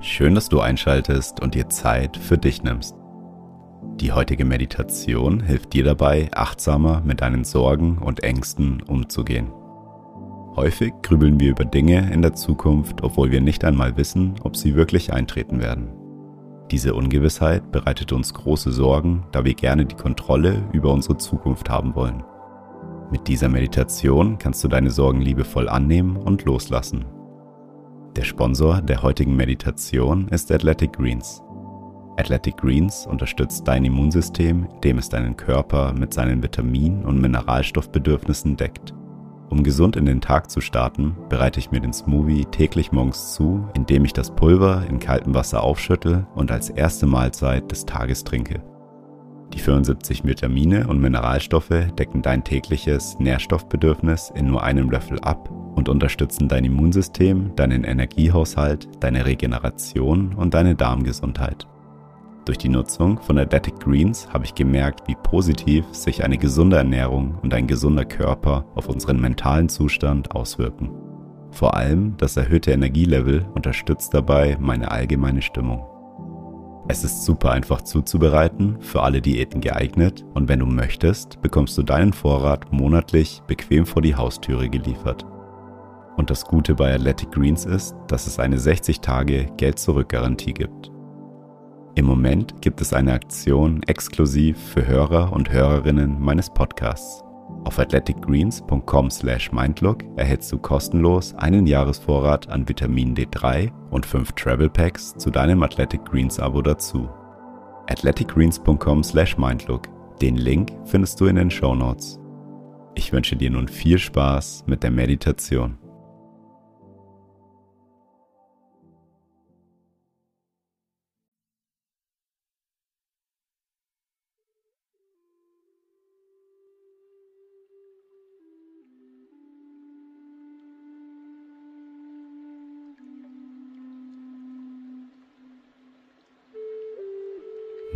Schön, dass du einschaltest und dir Zeit für dich nimmst. Die heutige Meditation hilft dir dabei, achtsamer mit deinen Sorgen und Ängsten umzugehen. Häufig grübeln wir über Dinge in der Zukunft, obwohl wir nicht einmal wissen, ob sie wirklich eintreten werden. Diese Ungewissheit bereitet uns große Sorgen, da wir gerne die Kontrolle über unsere Zukunft haben wollen. Mit dieser Meditation kannst du deine Sorgen liebevoll annehmen und loslassen. Der Sponsor der heutigen Meditation ist Athletic Greens. Athletic Greens unterstützt dein Immunsystem, indem es deinen Körper mit seinen Vitamin- und Mineralstoffbedürfnissen deckt. Um gesund in den Tag zu starten, bereite ich mir den Smoothie täglich morgens zu, indem ich das Pulver in kaltem Wasser aufschüttel und als erste Mahlzeit des Tages trinke. Die 75 Vitamine und Mineralstoffe decken dein tägliches Nährstoffbedürfnis in nur einem Löffel ab und unterstützen dein Immunsystem, deinen Energiehaushalt, deine Regeneration und deine Darmgesundheit. Durch die Nutzung von Athletic Greens habe ich gemerkt, wie positiv sich eine gesunde Ernährung und ein gesunder Körper auf unseren mentalen Zustand auswirken. Vor allem das erhöhte Energielevel unterstützt dabei meine allgemeine Stimmung. Es ist super einfach zuzubereiten, für alle Diäten geeignet und wenn du möchtest, bekommst du deinen Vorrat monatlich bequem vor die Haustüre geliefert. Und das Gute bei Athletic Greens ist, dass es eine 60 Tage Geld-Zurück-Garantie gibt. Im Moment gibt es eine Aktion exklusiv für Hörer und Hörerinnen meines Podcasts. Auf athleticgreens.com/mindlook erhältst du kostenlos einen Jahresvorrat an Vitamin D3 und fünf Travel Packs zu deinem Athletic Greens Abo dazu. athleticgreens.com/mindlook. Den Link findest du in den Show Notes. Ich wünsche dir nun viel Spaß mit der Meditation.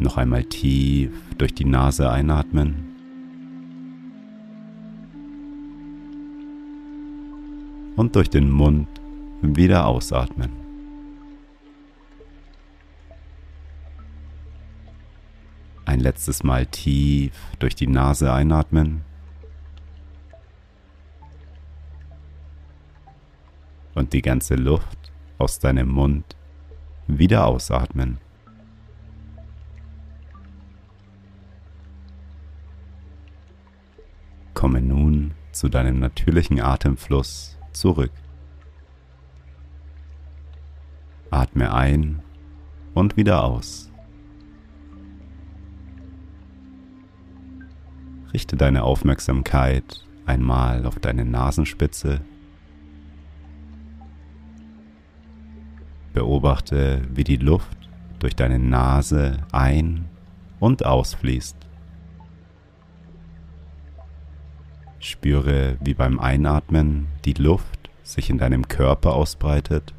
Noch einmal tief durch die Nase einatmen. Und durch den Mund wieder ausatmen. Ein letztes Mal tief durch die Nase einatmen. Und die ganze Luft aus deinem Mund wieder ausatmen. Komme nun zu deinem natürlichen Atemfluss zurück. Atme ein und wieder aus. Richte deine Aufmerksamkeit einmal auf deine Nasenspitze. Beobachte, wie die Luft durch deine Nase ein- und ausfließt. Spüre, wie beim Einatmen die Luft sich in deinem Körper ausbreitet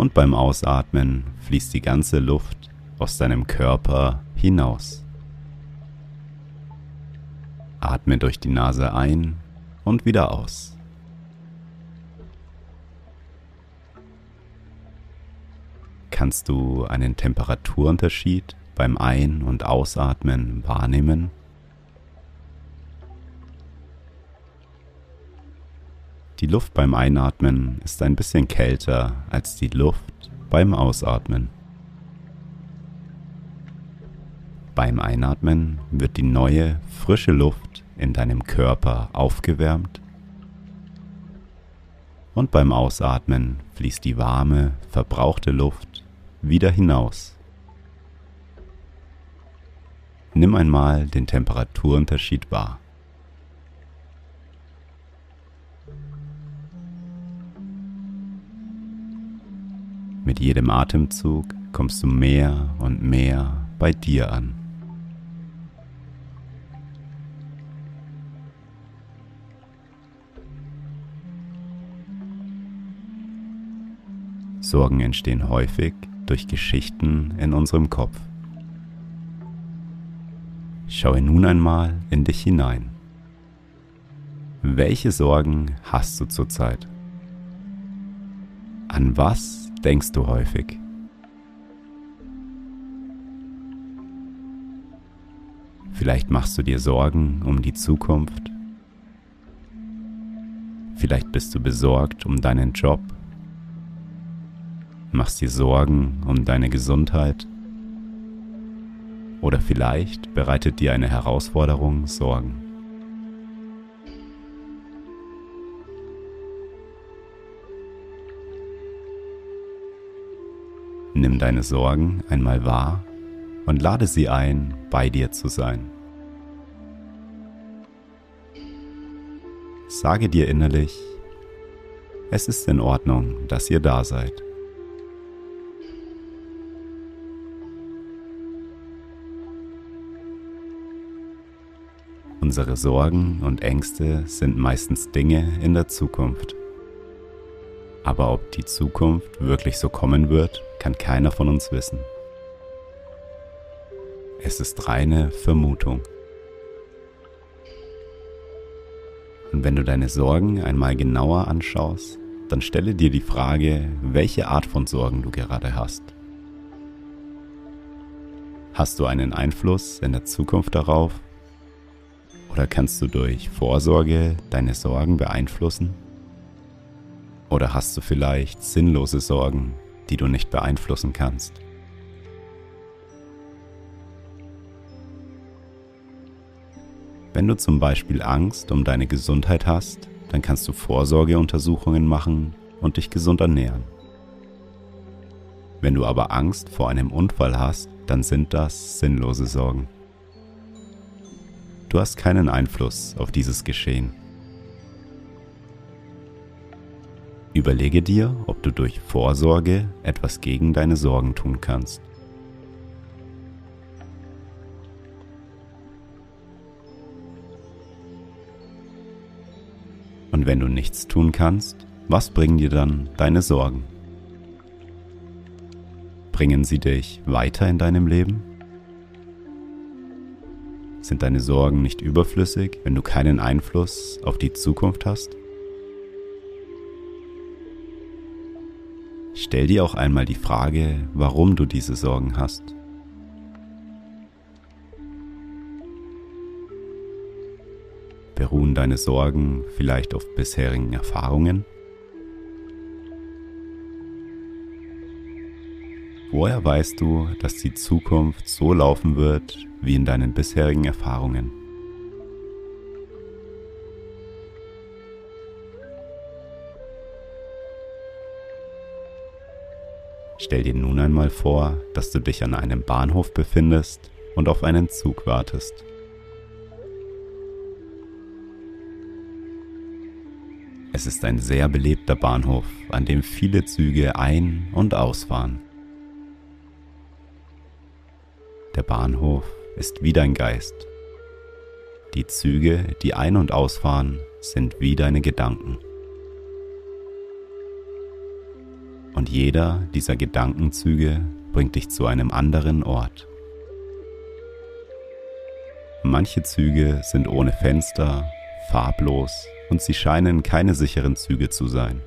und beim Ausatmen fließt die ganze Luft aus deinem Körper hinaus. Atme durch die Nase ein und wieder aus. Kannst du einen Temperaturunterschied beim Ein- und Ausatmen wahrnehmen? Die Luft beim Einatmen ist ein bisschen kälter als die Luft beim Ausatmen. Beim Einatmen wird die neue, frische Luft in deinem Körper aufgewärmt und beim Ausatmen fließt die warme, verbrauchte Luft wieder hinaus. Nimm einmal den Temperaturunterschied wahr. Mit jedem Atemzug kommst du mehr und mehr bei dir an. Sorgen entstehen häufig durch Geschichten in unserem Kopf. Schaue nun einmal in dich hinein. Welche Sorgen hast du zurzeit? An was denkst du häufig? Vielleicht machst du dir Sorgen um die Zukunft. Vielleicht bist du besorgt um deinen Job machst dir Sorgen um deine Gesundheit oder vielleicht bereitet dir eine Herausforderung Sorgen. Nimm deine Sorgen einmal wahr und lade sie ein, bei dir zu sein. Sage dir innerlich, es ist in Ordnung, dass ihr da seid. Unsere Sorgen und Ängste sind meistens Dinge in der Zukunft. Aber ob die Zukunft wirklich so kommen wird, kann keiner von uns wissen. Es ist reine Vermutung. Und wenn du deine Sorgen einmal genauer anschaust, dann stelle dir die Frage, welche Art von Sorgen du gerade hast. Hast du einen Einfluss in der Zukunft darauf, oder kannst du durch Vorsorge deine Sorgen beeinflussen? Oder hast du vielleicht sinnlose Sorgen, die du nicht beeinflussen kannst? Wenn du zum Beispiel Angst um deine Gesundheit hast, dann kannst du Vorsorgeuntersuchungen machen und dich gesund ernähren. Wenn du aber Angst vor einem Unfall hast, dann sind das sinnlose Sorgen. Du hast keinen Einfluss auf dieses Geschehen. Überlege dir, ob du durch Vorsorge etwas gegen deine Sorgen tun kannst. Und wenn du nichts tun kannst, was bringen dir dann deine Sorgen? Bringen sie dich weiter in deinem Leben? Sind deine Sorgen nicht überflüssig, wenn du keinen Einfluss auf die Zukunft hast? Stell dir auch einmal die Frage, warum du diese Sorgen hast. Beruhen deine Sorgen vielleicht auf bisherigen Erfahrungen? Woher weißt du, dass die Zukunft so laufen wird wie in deinen bisherigen Erfahrungen? Stell dir nun einmal vor, dass du dich an einem Bahnhof befindest und auf einen Zug wartest. Es ist ein sehr belebter Bahnhof, an dem viele Züge ein- und ausfahren. Der Bahnhof ist wie dein Geist. Die Züge, die ein- und ausfahren, sind wie deine Gedanken. Und jeder dieser Gedankenzüge bringt dich zu einem anderen Ort. Manche Züge sind ohne Fenster, farblos und sie scheinen keine sicheren Züge zu sein.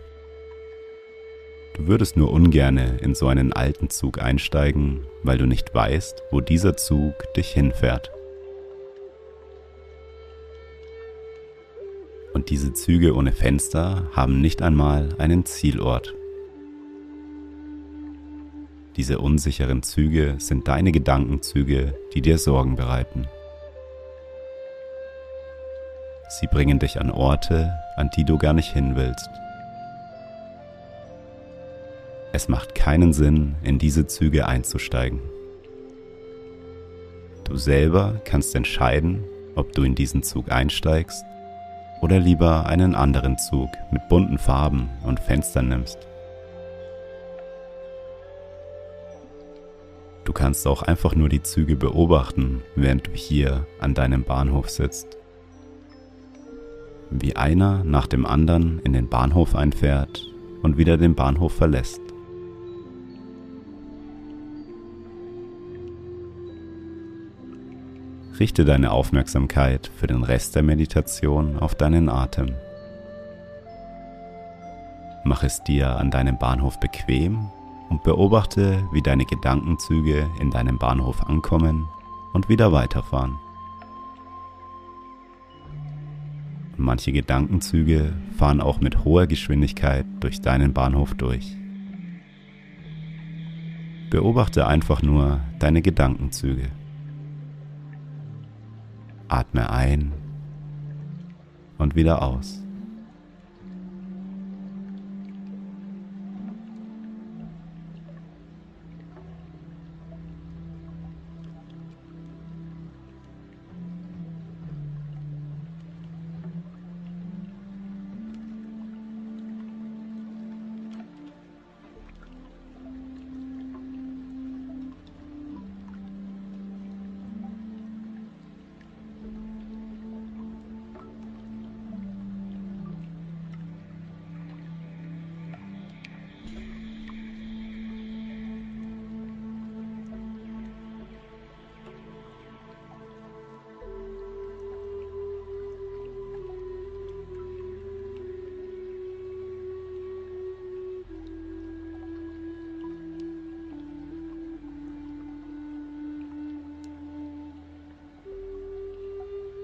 Du würdest nur ungerne in so einen alten Zug einsteigen, weil du nicht weißt, wo dieser Zug dich hinfährt. Und diese Züge ohne Fenster haben nicht einmal einen Zielort. Diese unsicheren Züge sind deine Gedankenzüge, die dir Sorgen bereiten. Sie bringen dich an Orte, an die du gar nicht hin willst. Es macht keinen Sinn, in diese Züge einzusteigen. Du selber kannst entscheiden, ob du in diesen Zug einsteigst oder lieber einen anderen Zug mit bunten Farben und Fenstern nimmst. Du kannst auch einfach nur die Züge beobachten, während du hier an deinem Bahnhof sitzt. Wie einer nach dem anderen in den Bahnhof einfährt und wieder den Bahnhof verlässt. Richte deine Aufmerksamkeit für den Rest der Meditation auf deinen Atem. Mach es dir an deinem Bahnhof bequem und beobachte, wie deine Gedankenzüge in deinem Bahnhof ankommen und wieder weiterfahren. Manche Gedankenzüge fahren auch mit hoher Geschwindigkeit durch deinen Bahnhof durch. Beobachte einfach nur deine Gedankenzüge. Atme ein und wieder aus.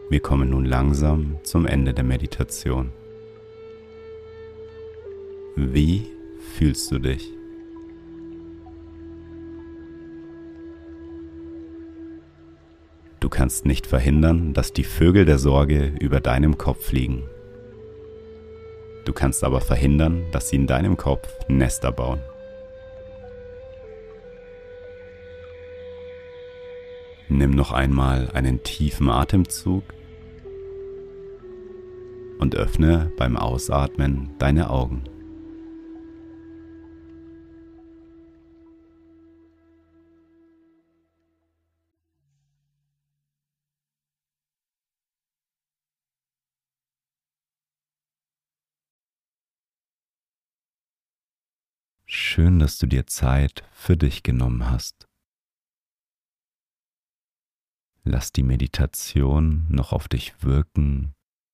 Wir kommen nun langsam zum Ende der Meditation. Wie fühlst du dich? Du kannst nicht verhindern, dass die Vögel der Sorge über deinem Kopf fliegen. Du kannst aber verhindern, dass sie in deinem Kopf Nester bauen. Nimm noch einmal einen tiefen Atemzug und öffne beim Ausatmen deine Augen. Schön, dass du dir Zeit für dich genommen hast. Lass die Meditation noch auf dich wirken